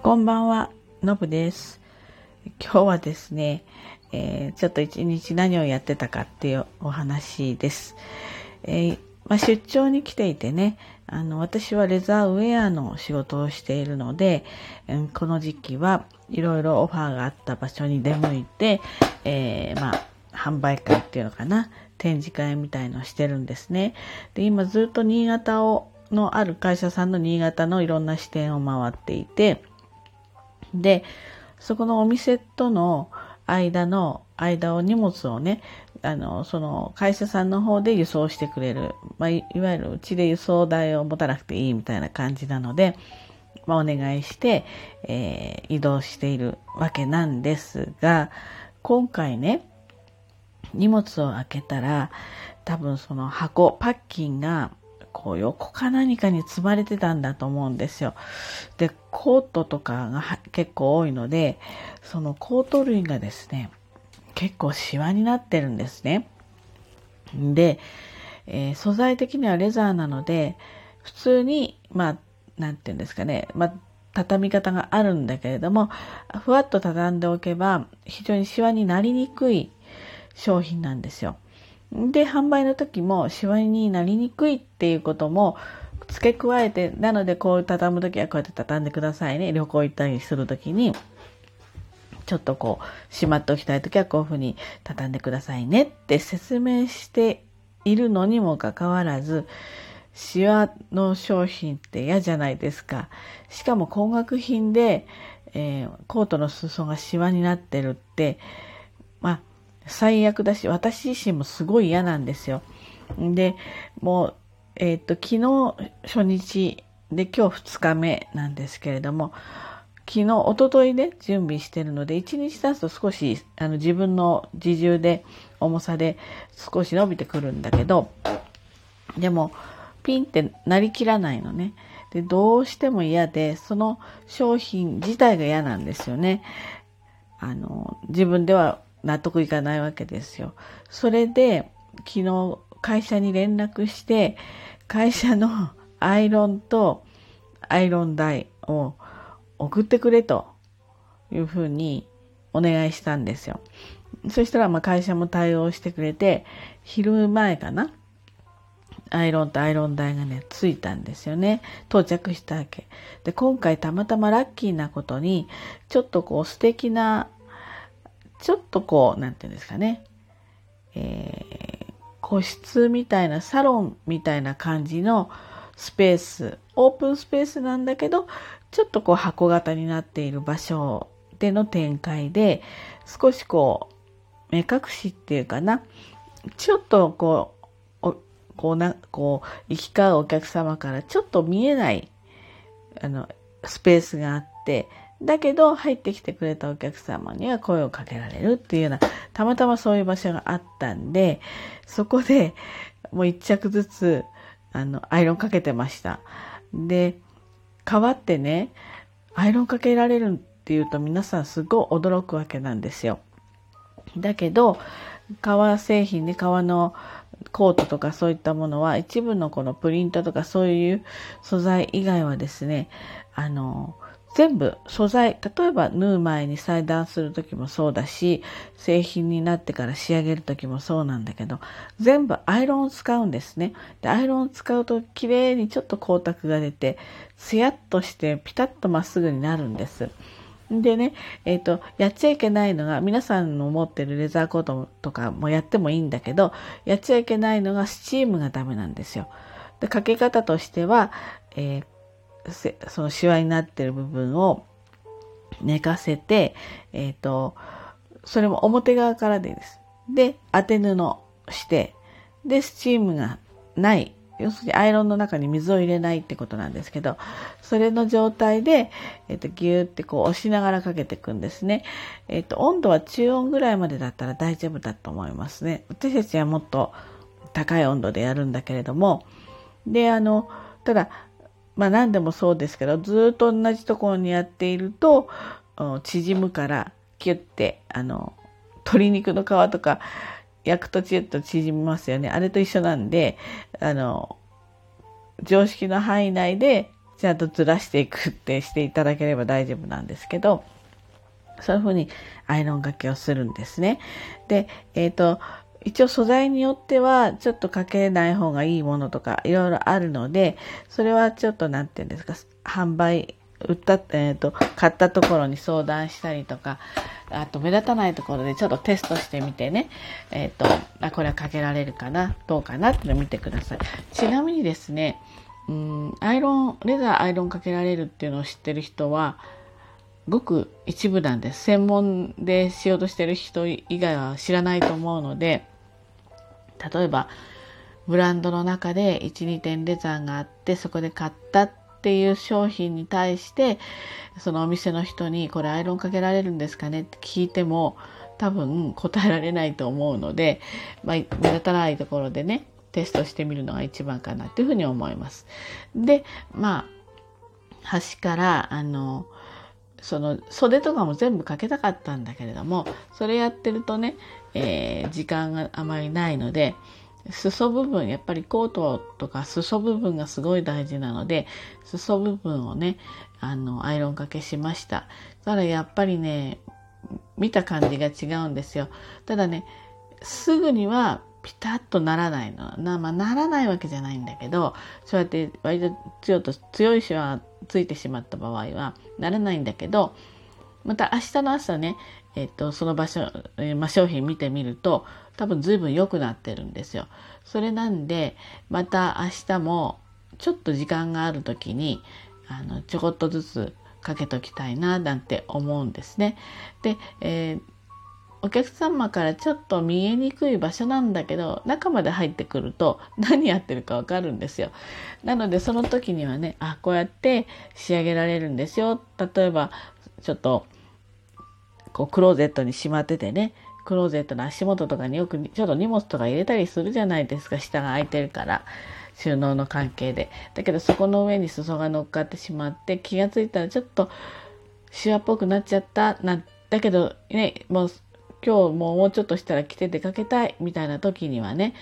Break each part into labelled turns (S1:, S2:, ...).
S1: こんばんは、のぶです。今日はですね、えーちょっと一日何をやってたかっていうお話です。えーまあ、出張に来ていてね、あの、私はレザーウェアの仕事をしているので、うんこの時期はいろいろオファーがあった場所に出向いて、えーまあ、販売会っていうのかな、展示会みたいのをしてるんですね。で、今ずっと新潟を、のある会社さんの新潟のいろんな支店を回っていて、で、そこのお店との間の間を荷物をね、あの、その会社さんの方で輸送してくれる。まあ、いわゆるうちで輸送代を持たなくていいみたいな感じなので、まあ、お願いして、えー移動しているわけなんですが、今回ね、荷物を開けたら、多分その箱、パッキンが、こう横か何かに積まれてたんだと思うんですよ。で、コートとかが結構多いので、そのコート類がですね、結構シワになってるんですね。で、えー素材的にはレザーなので、普通に、まあ、なんていうんですかね、まあ、畳み方があるんだけれども、ふわっと畳んでおけば、非常にシワになりにくい商品なんですよ。で、販売の時もシワになりにくいっていうことも付け加えて、なのでこう畳む時はこうやって畳んでくださいね。旅行行ったりする時に、ちょっとこう、しまっておきたい時はこういうふうに畳んでくださいねって説明しているのにもかかわらず、シワの商品って嫌じゃないですか。しかも高額品で、えーコートの裾がシワになってるって、まあ、最悪だし、私自身もすごい嫌なんですよ。で、もう、えーっと、昨日初日で今日2日目なんですけれども、昨日、一昨日ね、準備してるので、1日経つと少し、あの、自分の自重で、重さで少し伸びてくるんだけど、でも、ピンってなりきらないのね。で、どうしても嫌で、その商品自体が嫌なんですよね。あの、自分では納得いかないわけですよ。それで、昨日会社に連絡して、会社の アイロンとアイロン台を送ってくれというふうにお願いしたんですよ。そしたらま会社も対応してくれて、昼前かなアイロンとアイロン台がね、ついたんですよね。到着したわけ。で、今回たまたまラッキーなことに、ちょっとこう素敵な、ちょっとこう、なんていうんですかね、えー個室みたいな、サロンみたいな感じのスペース、オープンスペースなんだけど、ちょっとこう箱型になっている場所での展開で、少しこう、目隠しっていうかな、ちょっとこう、こうな、こう、行き交うお客様からちょっと見えない、あの、スペースがあって、だけど入ってきてくれたお客様には声をかけられるっていうような、たまたまそういう場所があったんで、そこでもう一着ずつ、あの、アイロンかけてました。で、革ってね、アイロンかけられるっていうと皆さんすごい驚くわけなんですよ。だけど、革製品で革のコートとかそういったものは一部のこのプリントとかそういう素材以外はですね、あの、全部素材、例えば縫う前に裁断する時もそうだし、製品になってから仕上げる時もそうなんだけど、全部アイロンを使うんですね。で、アイロンを使うと綺麗にちょっと光沢が出て、ツヤっとしてピタッとまっすぐになるんです。でね、えっ、と、やっちゃいけないのが、皆さんの持ってるレザーコートとかもやってもいいんだけど、やっちゃいけないのがスチームがダメなんですよ。で、かけ方としては、えーそのシワになってる部分を寝かせて、えっ、と、それも表側からでいいです。で、当て布して、で、スチームがない。要するにアイロンの中に水を入れないってことなんですけど、それの状態で、えっ、と、ギューってこう押しながらかけていくんですね。えっ、と、温度は中温ぐらいまでだったら大丈夫だと思いますね。私たちはもっと高い温度でやるんだけれども、で、あの、ただ、まあ何でもそうですけど、ずっと同じところにやっていると、縮むから、キュッて、あの、鶏肉の皮とか焼くとチュッと縮みますよね。あれと一緒なんで、あの、常識の範囲内でちゃんとずらしていくってしていただければ大丈夫なんですけど、そういうふうにアイロンがけをするんですね。で、えっ、ー、と、一応素材によってはちょっとかけない方がいいものとかいろいろあるので、それはちょっと何て言うんですか、販売、売った、え、ー、と、買ったところに相談したりとか、あと目立たないところでちょっとテストしてみてね、え、ー、と、あ、これはかけられるかな、どうかなってのを見てください。ちなみにですね、うん、アイロン、レザーアイロンかけられるっていうのを知ってる人は、ごく一部なんです。専門でしようとしてる人以外は知らないと思うので、例えば、ブランドの中で1、2点レザーがあって、そこで買ったっていう商品に対して、そのお店の人にこれアイロンかけられるんですかね？って聞いても、多分答えられないと思うので、まあ、目立たないところでね、テストしてみるのが一番かなっていうふうに思います。で、まあ、端から、あの、その袖とかも全部かけたかったんだけれどもそれやってるとね、えー、時間があまりないので裾部分やっぱりコートとか裾部分がすごい大事なので裾部分をねあのアイロンかけしました。ただやっぱりね見た感じが違うんですよ。ただねすぐにはピタッとならないのな,、まあ、ならないわけじゃないんだけどそうやって割と強と強いシワついてしまった場合はならないんだけどまた明日の朝ね、えっと、その場所、えまあ、商品見てみると多分随分良くなってるんですよ。それなんでまた明日もちょっと時間がある時にあのちょこっとずつかけときたいななんて思うんですね。で、えーお客様からちょっと見えにくい場所なんだけど中まで入ってくると何やってるかわかるんですよ。なのでその時にはねあこうやって仕上げられるんですよ。例えばちょっとこうクローゼットにしまっててねクローゼットの足元とかによくちょっと荷物とか入れたりするじゃないですか下が空いてるから収納の関係で。だけどそこの上に裾が乗っかってしまって気が付いたらちょっとシワっぽくなっちゃったなだけどねもう今日もうちょっとしたら着て出かけたいみたいな時にはね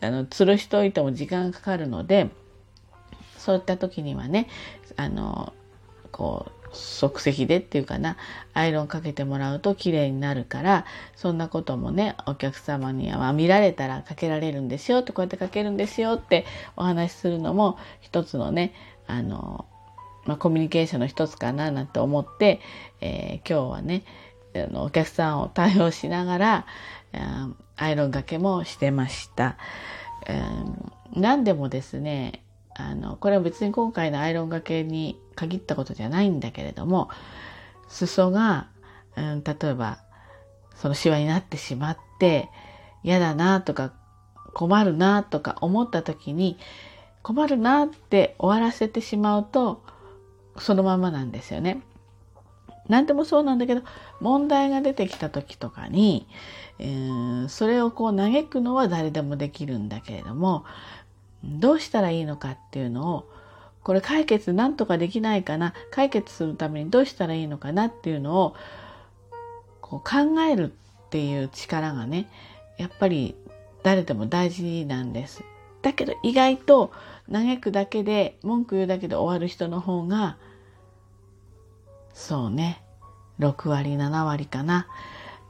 S1: あの吊るしといても時間がかかるのでそういった時にはねあのこう即席でっていうかなアイロンかけてもらうと綺麗になるからそんなこともねお客様には、見られたらかけられるんですよってこうやってかけるんですよってお話しするのも一つのねあの、まあ、コミュニケーションの一つかななんて思って、えー、今日はねあのお客さんを対応しながら、アイロンがけもしてました。何でもですね、あの、これは別に今回のアイロンがけに限ったことじゃないんだけれども、裾が、例えば、そのシワになってしまって、嫌だなとか、困るなとか思った時に、困るなって終わらせてしまうと、そのままなんですよね。何でもそうなんだけど問題が出てきた時とかに、えー、それをこう嘆くのは誰でもできるんだけれどもどうしたらいいのかっていうのをこれ解決なんとかできないかな解決するためにどうしたらいいのかなっていうのをこう考えるっていう力がねやっぱり誰でも大事なんです。だけど意外と嘆くだけで文句言うだけで終わる人の方がそうね。6割、7割かな。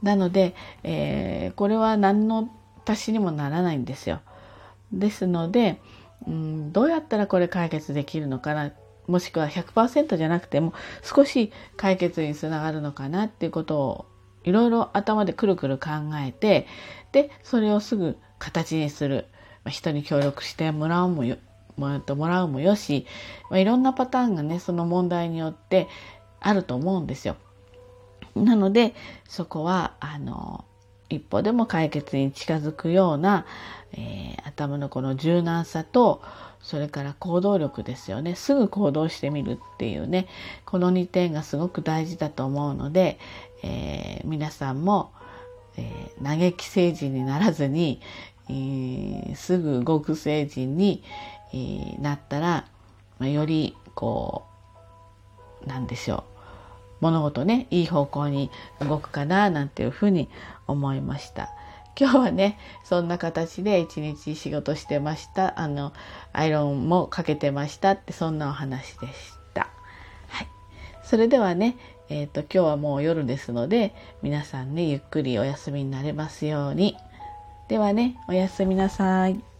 S1: なので、えー、これは何の足しにもならないんですよ。ですので、うん、どうやったらこれ解決できるのかな。もしくは100%じゃなくても少し解決につながるのかなっていうことをいろいろ頭でくるくる考えて、で、それをすぐ形にする。人に協力してもらうもよ、もらうもよし、まあ、いろんなパターンがね、その問題によってあると思うんですよ。なのでそこはあの一歩でも解決に近づくような、えー、頭のこの柔軟さとそれから行動力ですよね。すぐ行動してみるっていうねこの2点がすごく大事だと思うので、えー、皆さんも、えー、嘆き成人にならずに、えー、すぐ動く成人に、えー、なったら、まあ、よりこうなんでしょう物事ねいい方向に動くかななんていうふうに思いました。今日はねそんな形で一日仕事してましたあのアイロンもかけてましたってそんなお話でした。はいそれではね、えっ、と、今日はもう夜ですので、皆さんね、ゆっくりお休みになれますように。ではね、おやすみなさい。